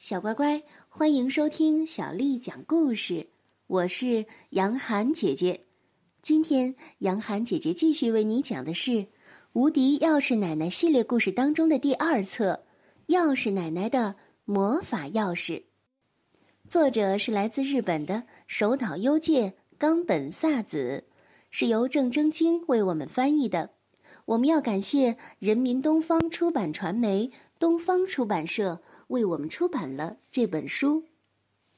小乖乖，欢迎收听小丽讲故事。我是杨涵姐姐。今天，杨涵姐姐继续为你讲的是《无敌钥匙奶奶》系列故事当中的第二册《钥匙奶奶的魔法钥匙》。作者是来自日本的手岛优介、冈本萨子，是由郑征京为我们翻译的。我们要感谢人民东方出版传媒、东方出版社。为我们出版了这本书，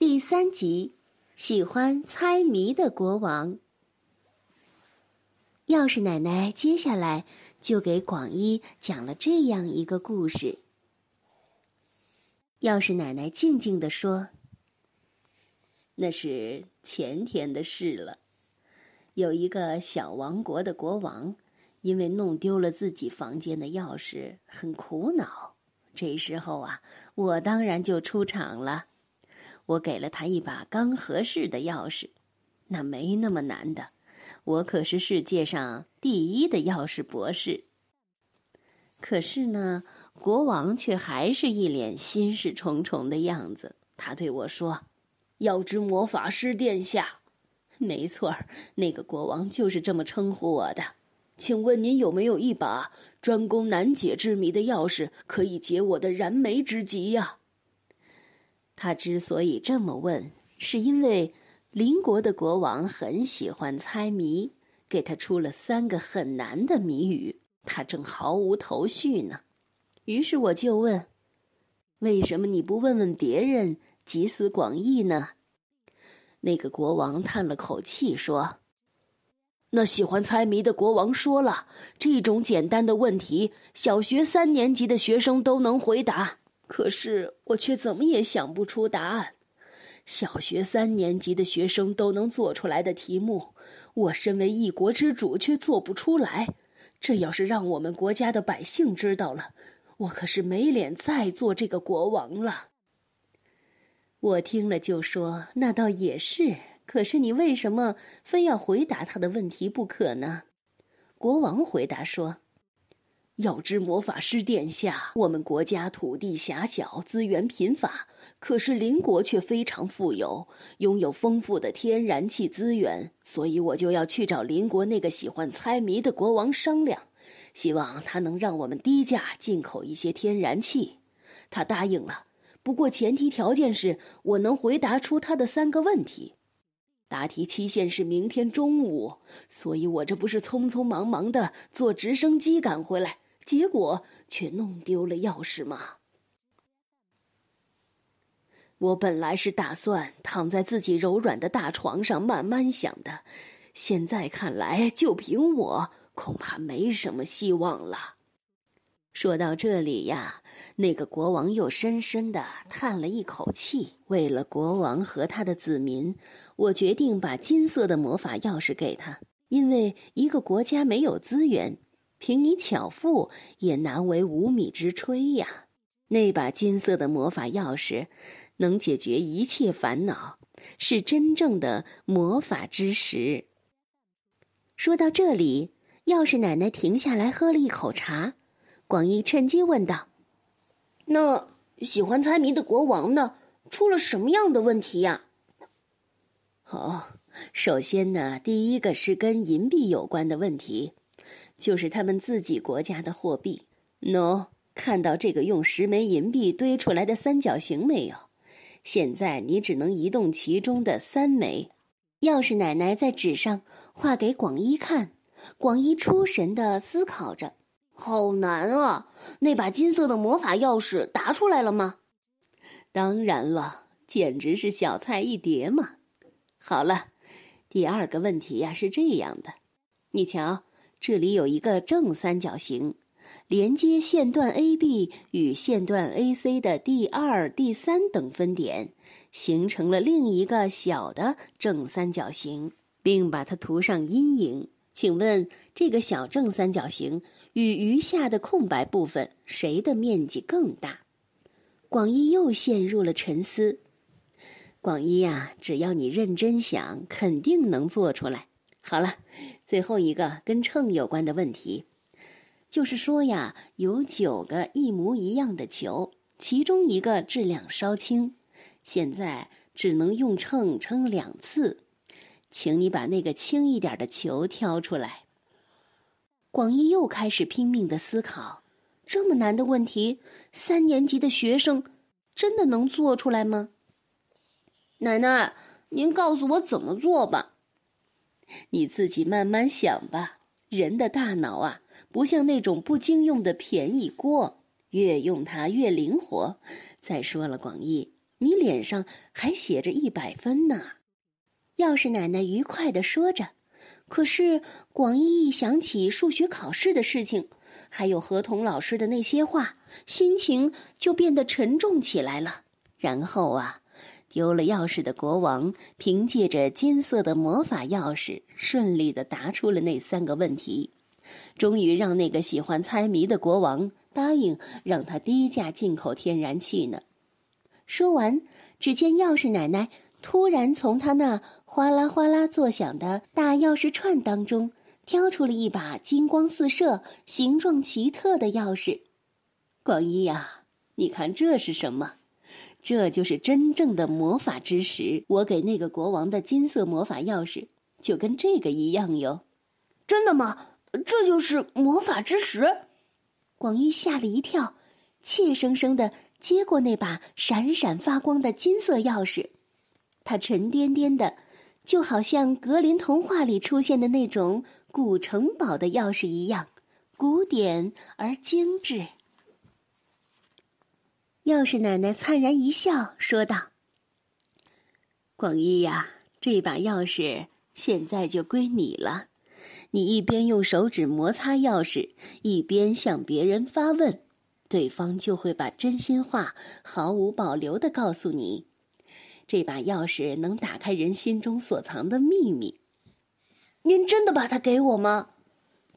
第三集，喜欢猜谜的国王。钥匙奶奶接下来就给广一讲了这样一个故事。钥匙奶奶静静地说：“那是前天的事了，有一个小王国的国王，因为弄丢了自己房间的钥匙，很苦恼。”这时候啊，我当然就出场了。我给了他一把刚合适的钥匙，那没那么难的。我可是世界上第一的钥匙博士。可是呢，国王却还是一脸心事重重的样子。他对我说：“要知魔法师殿下，没错儿，那个国王就是这么称呼我的。请问您有没有一把？”专攻难解之谜的钥匙可以解我的燃眉之急呀。他之所以这么问，是因为邻国的国王很喜欢猜谜，给他出了三个很难的谜语，他正毫无头绪呢。于是我就问：“为什么你不问问别人，集思广益呢？”那个国王叹了口气说。那喜欢猜谜的国王说了：“这种简单的问题，小学三年级的学生都能回答。可是我却怎么也想不出答案。小学三年级的学生都能做出来的题目，我身为一国之主却做不出来。这要是让我们国家的百姓知道了，我可是没脸再做这个国王了。”我听了就说：“那倒也是。”可是你为什么非要回答他的问题不可呢？国王回答说：“要知魔法师殿下，我们国家土地狭小，资源贫乏，可是邻国却非常富有，拥有丰富的天然气资源。所以我就要去找邻国那个喜欢猜谜的国王商量，希望他能让我们低价进口一些天然气。他答应了，不过前提条件是我能回答出他的三个问题。”答题期限是明天中午，所以我这不是匆匆忙忙的坐直升机赶回来，结果却弄丢了钥匙吗？我本来是打算躺在自己柔软的大床上慢慢想的，现在看来，就凭我恐怕没什么希望了。说到这里呀，那个国王又深深的叹了一口气。为了国王和他的子民，我决定把金色的魔法钥匙给他。因为一个国家没有资源，凭你巧妇也难为无米之炊呀。那把金色的魔法钥匙，能解决一切烦恼，是真正的魔法之石。说到这里，钥匙奶奶停下来喝了一口茶。广义趁机问道：“那喜欢猜谜的国王呢？出了什么样的问题呀？”“哦，首先呢，第一个是跟银币有关的问题，就是他们自己国家的货币。喏，看到这个用十枚银币堆出来的三角形没有？现在你只能移动其中的三枚。”钥匙奶奶在纸上画给广一看，广一出神的思考着。好难啊！那把金色的魔法钥匙答出来了吗？当然了，简直是小菜一碟嘛。好了，第二个问题呀是这样的：你瞧，这里有一个正三角形，连接线段 AB 与线段 AC 的第二、第三等分点，形成了另一个小的正三角形，并把它涂上阴影。请问这个小正三角形？与余下的空白部分，谁的面积更大？广一又陷入了沉思。广一呀，只要你认真想，肯定能做出来。好了，最后一个跟秤有关的问题，就是说呀，有九个一模一样的球，其中一个质量稍轻，现在只能用秤称两次。请你把那个轻一点的球挑出来。广义又开始拼命的思考：这么难的问题，三年级的学生真的能做出来吗？奶奶，您告诉我怎么做吧。你自己慢慢想吧。人的大脑啊，不像那种不经用的便宜锅，越用它越灵活。再说了，广义，你脸上还写着一百分呢。钥匙奶奶愉快的说着，可是广义一想起数学考试的事情，还有何童老师的那些话，心情就变得沉重起来了。然后啊。丢了钥匙的国王凭借着金色的魔法钥匙，顺利的答出了那三个问题，终于让那个喜欢猜谜的国王答应让他低价进口天然气呢。说完，只见钥匙奶奶突然从他那哗啦哗啦作响的大钥匙串当中挑出了一把金光四射、形状奇特的钥匙。广一呀，你看这是什么？这就是真正的魔法之石。我给那个国王的金色魔法钥匙，就跟这个一样哟。真的吗？这就是魔法之石？广一吓了一跳，怯生生的接过那把闪闪发光的金色钥匙。他沉甸甸的，就好像格林童话里出现的那种古城堡的钥匙一样，古典而精致。钥匙奶奶灿然一笑，说道：“广义呀，这把钥匙现在就归你了。你一边用手指摩擦钥匙，一边向别人发问，对方就会把真心话毫无保留的告诉你。这把钥匙能打开人心中所藏的秘密。您真的把它给我吗？”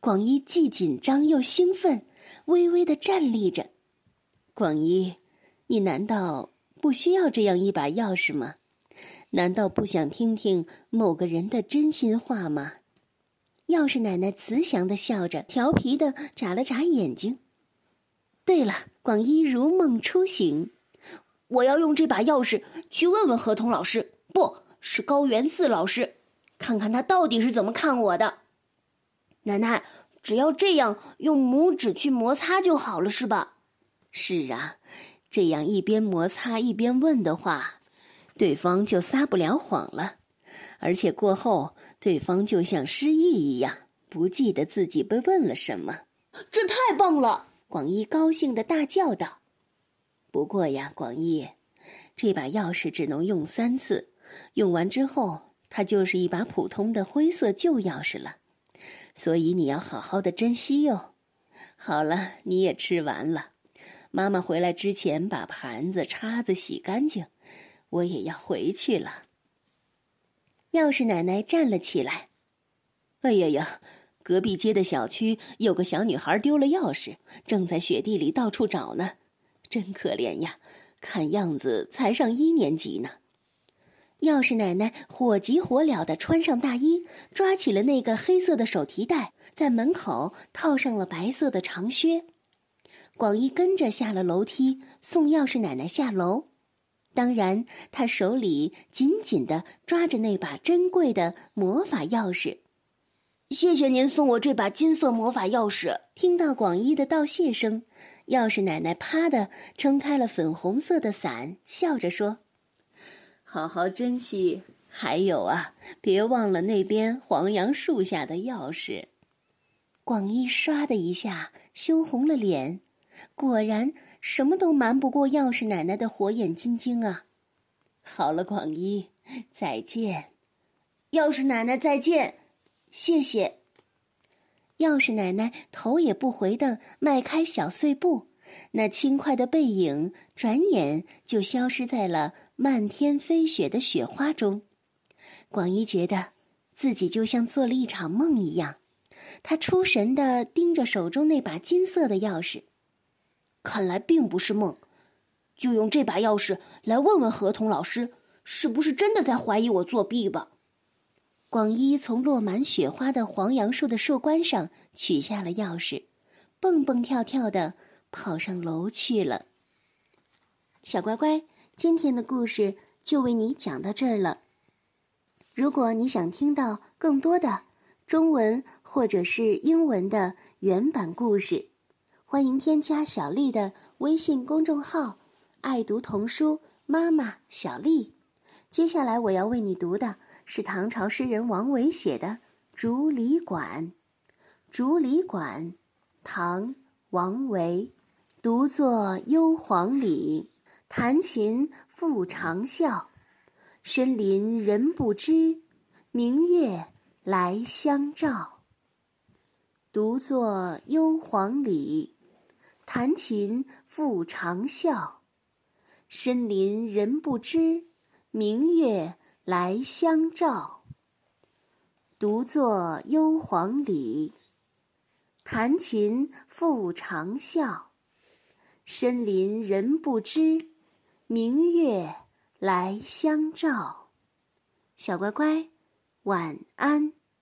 广一既紧张又兴奋，微微的站立着。广一。你难道不需要这样一把钥匙吗？难道不想听听某个人的真心话吗？钥匙奶奶慈祥的笑着，调皮的眨了眨眼睛。对了，广一如梦初醒，我要用这把钥匙去问问何童老师，不是高原寺老师，看看他到底是怎么看我的。奶奶，只要这样用拇指去摩擦就好了，是吧？是啊。这样一边摩擦一边问的话，对方就撒不了谎了，而且过后对方就像失忆一样，不记得自己被问了什么。这太棒了！广一高兴的大叫道。不过呀，广义，这把钥匙只能用三次，用完之后它就是一把普通的灰色旧钥匙了，所以你要好好的珍惜哟。好了，你也吃完了。妈妈回来之前把盘子、叉子洗干净，我也要回去了。钥匙奶奶站了起来。哎呀呀，隔壁街的小区有个小女孩丢了钥匙，正在雪地里到处找呢，真可怜呀！看样子才上一年级呢。钥匙奶奶火急火燎的穿上大衣，抓起了那个黑色的手提袋，在门口套上了白色的长靴。广一跟着下了楼梯，送钥匙奶奶下楼。当然，他手里紧紧的抓着那把珍贵的魔法钥匙。谢谢您送我这把金色魔法钥匙。听到广一的道谢声，钥匙奶奶啪的撑开了粉红色的伞，笑着说：“好好珍惜。还有啊，别忘了那边黄杨树下的钥匙。”广一唰的一下羞红了脸。果然，什么都瞒不过钥匙奶奶的火眼金睛啊！好了，广一，再见。钥匙奶奶再见，谢谢。钥匙奶奶头也不回的迈开小碎步，那轻快的背影转眼就消失在了漫天飞雪的雪花中。广一觉得自己就像做了一场梦一样，他出神的盯着手中那把金色的钥匙。看来并不是梦，就用这把钥匙来问问何童老师，是不是真的在怀疑我作弊吧。广一从落满雪花的黄杨树的树冠上取下了钥匙，蹦蹦跳跳的跑上楼去了。小乖乖，今天的故事就为你讲到这儿了。如果你想听到更多的中文或者是英文的原版故事，欢迎添加小丽的微信公众号“爱读童书妈妈小丽”。接下来我要为你读的是唐朝诗人王维写的《竹里馆》。《竹里馆》，唐·王维。独坐幽篁里，弹琴复长啸。深林人不知，明月来相照。独坐幽篁里，弹琴复长啸。深林人不知，明月来相照。独坐幽篁里，弹琴复长啸。深林人不知，明月来相照。小乖乖，晚安。